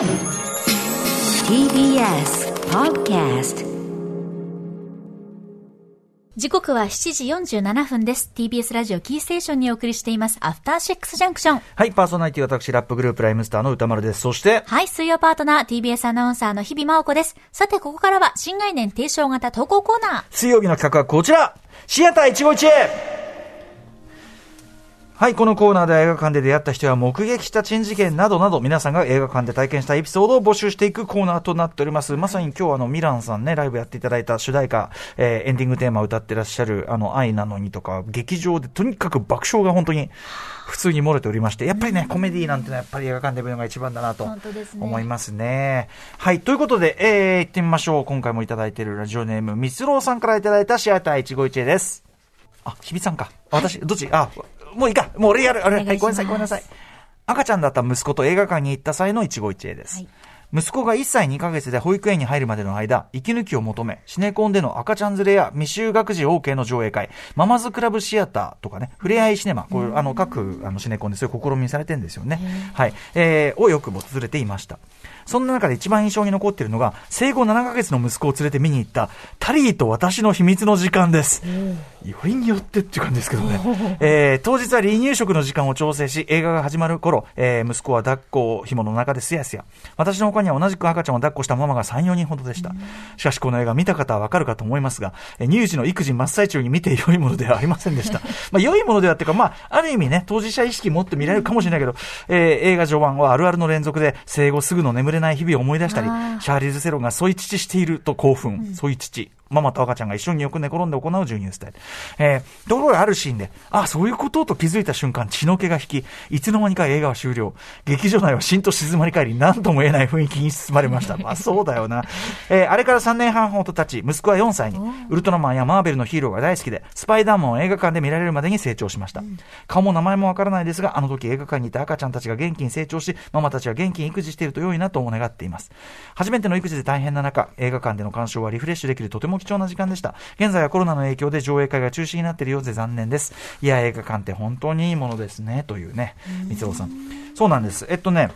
TBS Podcast 時刻は7時47分です。TBS ラジオキーステーションにお送りしています。アフターシックスジャンクション。はい、パーソナリティ私、ラップグループライムスターの歌丸です。そして、はい、水曜パートナー TBS アナウンサーの日々真央子です。さて、ここからは新概念提唱型投稿コーナー。水曜日の企画はこちらシアター一期一会はい、このコーナーでは映画館で出会った人や目撃した珍事件などなど皆さんが映画館で体験したエピソードを募集していくコーナーとなっております。まさに今日はあのミランさんね、ライブやっていただいた主題歌、えーエンディングテーマを歌ってらっしゃるあの愛なのにとか、劇場でとにかく爆笑が本当に普通に漏れておりまして、やっぱりね、コメディなんてのはやっぱり映画館で見るのが一番だなと思いますね。はい、ということで、えー、行ってみましょう。今回もいただいているラジオネーム、みつろうさんからいただいたシアター一期一会です。あ、日比さんか。あ私、どっち？あ、もういいか。もう俺やる。あれ、はい、ごめんなさい、ごめんなさい。赤ちゃんだった息子と映画館に行った際の一期一会です。はい息子が1歳2ヶ月で保育園に入るまでの間、息抜きを求め、シネコンでの赤ちゃん連れや未就学児 OK の上映会、ママズクラブシアターとかね、ふれあいシネマ、こういう、あの、各、あの、シネコンでそういう試みされてるんですよね。はい。えー、をよく訪れていました。そんな中で一番印象に残っているのが、生後7ヶ月の息子を連れて見に行った、タリーと私の秘密の時間です。よりによってっていう感じですけどね。えー当日は離乳食の時間を調整し、映画が始まる頃、えー息子は抱っこ紐の中ですやすや。私の他には同じく赤ちゃんを抱っこしたママが3、4人ほどでした。しかしこの映画見た方はわかるかと思いますが、えー乳児の育児真っ最中に見て良いものではありませんでした。まあ良いものではっていうか、まあ、ある意味ね、当事者意識持って見られるかもしれないけど、えー映画序盤はあるあるの連続で、生後すぐの眠れない日々を思い出したりシャーリーズ・セロンが添い乳していると興奮、添い乳。ママと赤ちゃんが一緒によく寝転んで行う授乳スタイル。えー、ところがあるシーンで、あ、そういうこと？と気づいた瞬間、血の気が引き、いつの間にか映画は終了。劇場内はしんと静まり返り、何とも言えない雰囲気に包まれました。まあそうだよな。えーあれから3年半ほど経ち、息子は4歳に、ウルトラマンやマーベルのヒーローが大好きで、スパイダーマンを映画館で見られるまでに成長しました。顔も名前もわからないですが、あの時映画館にいた赤ちゃんたちが元気に成長し、ママたちは元気に育児していると良いなと願っています。初めての育児で大変な中、映画館での鑑賞はリフレッシュできるとても貴重な時間でした。現在はコロナの影響で上映会が中止になっているようで残念です。いや、映画館って本当にいいものですね、というね、三郎さん。そうなんです。えっとね、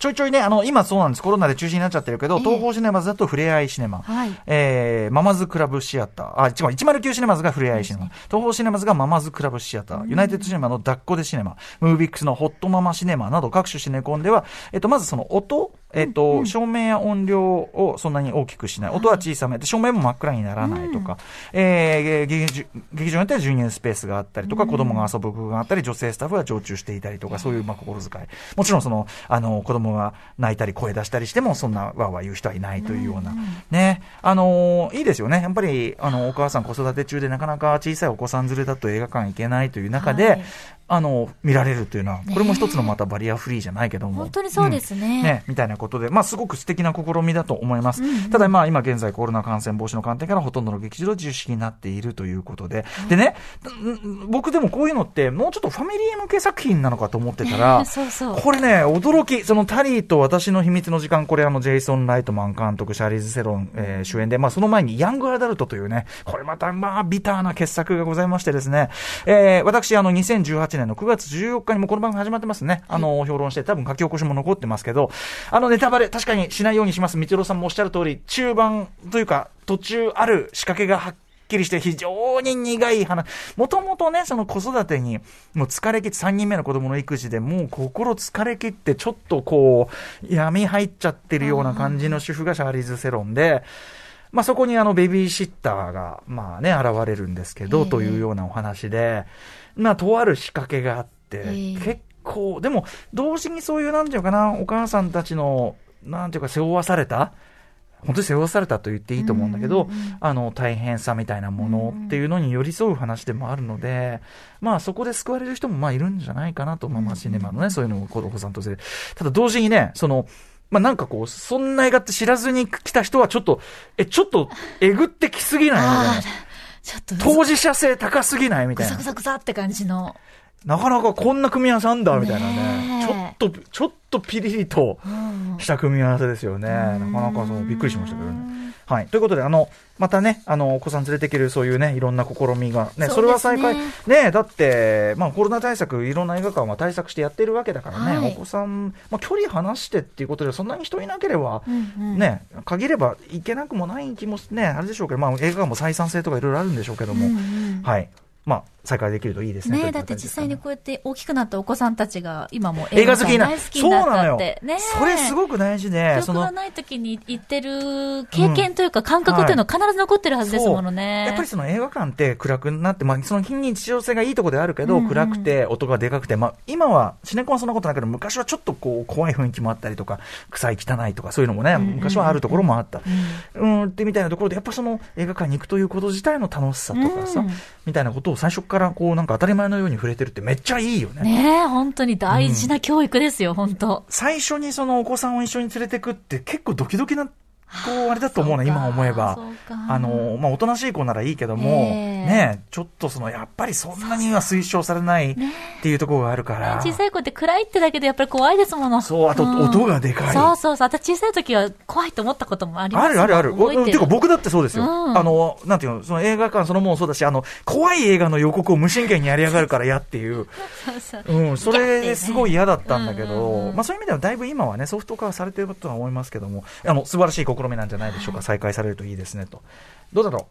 ちょいちょいね、あの、今そうなんです。コロナで中止になっちゃってるけど、ええ東宝シネマズだとふれあいシネマ。はいえー、ママズクラブシアター。あ、違う、109シネマズがふれあいシネマ。東宝シネマズがママズクラブシアター。ユナイテッドシネマの抱っこでシネマ。ムービックスのホットママシネマなど各種シネコンでは、えっと、まずその音、えっと、照明や音量をそんなに大きくしない。音は小さめで、照明も真っ暗にならないとか、えー、劇場劇場によっては授乳スペースがあったりとか、子供が遊ぶ工夫があったり、女性スタッフが常駐していたりとか、そういうまあ心遣い。もちろんその、あの、子供が泣いたり声出したりしても、そんなわーわー言う人はいないというような。ね。あのーいいですよね。やっぱり、あの、お母さん子育て中でなかなか小さいお子さん連れだと映画館行けないという中で、はいあの、見られるというのは、これも一つのまたバリアフリーじゃないけども。本当にそうですねんね、みたいなことで、まあ、すごく素敵な試みだと思います。ただ、まあ、今現在コロナ感染防止の観点からほとんどの劇場で中止になっているということで。でね、ん僕でもこういうのって、もうちょっとファミリー向け作品なのかと思ってたら、そうそうこれね、驚き、そのタリーと私の秘密の時間、これあの、ジェイソン・ライトマン監督、シャーリーズ・セロン、えー主演で、まあ、その前にヤング・アダルトというね、これまた、まあ、ビターな傑作がございましてですね、えー私、あの、2018年の9月14日にもこの番組始まってますね。あの、評論して、多分書き起こしも残ってますけど、あの、ネタバレ、確かにしないようにします。みちろさんもおっしゃる通り、中盤というか、途中ある仕掛けがはっきりして非常に苦い話。もともとね、その子育てに、もう疲れ切って、3人目の子供の育児でもう心疲れ切って、ちょっとこう、闇入っちゃってるような感じの主婦がシャーリーズ・セロンで、まあそこにあのベビーシッターが、まあね、現れるんですけど、ええというようなお話で、まあとある仕掛けがあって、ええ結構、でも、同時にそういう、なんていうかな、お母さんたちの、なんていうか、背負わされた、本当に背負わされたと言っていいと思うんだけど、あの、大変さみたいなものっていうのに寄り添う話でもあるので、まあそこで救われる人もまあいるんじゃないかなと、まあまあシネマのね、そういうのを子さんとして。ただ同時にね、その、まあなんかこう、そんな映画って知らずに来た人はちょっと、え、ちょっと、えぐってきすぎないみたいちょっと、当事者性高すぎないみたいなぐさぐ。さぐさって感じの。なかなかこんな組み合わせあんだ、みたいなねね。ちょっと、ちょっとピリリとした組み合わせですよね。なかなかそう、びっくりしましたけどね。はい。ということで、あの、またね、あの、お子さん連れてけるそういうね、いろんな試みが、ね、そね。れは再開、ね、だって、まあコロナ対策、いろんな映画館は対策してやってるわけだからね、はい。お子さん、まあ距離離してっていうことで、そんなに人いなければ、うんうんね、限ればいけなくもない気もね、あれでしょうけど、まあ映画館も採算性とかいろいろあるんでしょうけども、うんうん。はい。まあ、再開できるといいですね。ねだって実際に形こうやって大きくなったお子さんたちが今も映画好きになっなのよたって。ね。それすごく大事で、そ憶が、ない時に行ってる経験というか感覚というのは必ず残ってるはずですものね。やっぱりその映画館って暗くなって、まあ、その非日常性がいいところであるけど、うんうん暗くて音がでかくて、まあ、今は、シネコンはそんなことないけど、昔はちょっとこう、怖い雰囲気もあったりとか、臭い汚いとか、そういうのもね、んうん昔はあるところもあった。うん、ってみたいなところで、やっぱその映画館に行くということ自体の楽しさとかさ、うんみたいなことを最初からこう、なんか当たり前のように触れてるってめっちゃいいよね。ねえ、本当に大事な教育ですよ、本当。最初にそのお子さんを一緒に連れてくって結構ドキドキな、こう、あれだと思うな、今思えば。あの、まあ、おとなしい子ならいいけども、ええね、ちょっとその、やっぱりそんなには推奨されないっていうところがあるから。小さい子って暗いってだけでやっぱり怖いですもの。そうあとん音がでかいそうそうそう。私小さい時は怖いと思ったこともありますあるあるある。てるてか僕だってそうですよ。うんあの、なんていうの、その映画館そのものもそうだし、あの、怖い映画の予告を無神経にやりやがるから嫌っていう。そうそううん、それですごい嫌だったんだけうんうんうん、どまあそういう意味ではだいぶ今はね、ソフト化されてるとは思いますけども、あの、素晴らしい試みなんじゃないでしょうか。再開されるといいですね、と。どうだろう？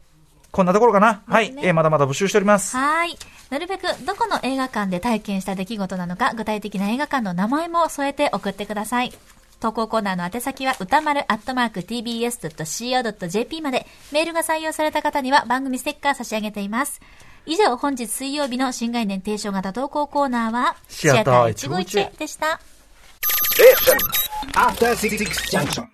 こんなところかな？はい。えーまだまだ募集しております。はい。なるべくどこの映画館で体験した出来事なのか、具体的な映画館の名前も添えて送ってください。投稿コーナーの宛先は歌丸アットマーク tbs.co.jp まで、メールが採用された方には番組ステッカー差し上げています。以上、本日水曜日の新概念提唱型投稿コーナーは、シアターシアター151でした。Junction.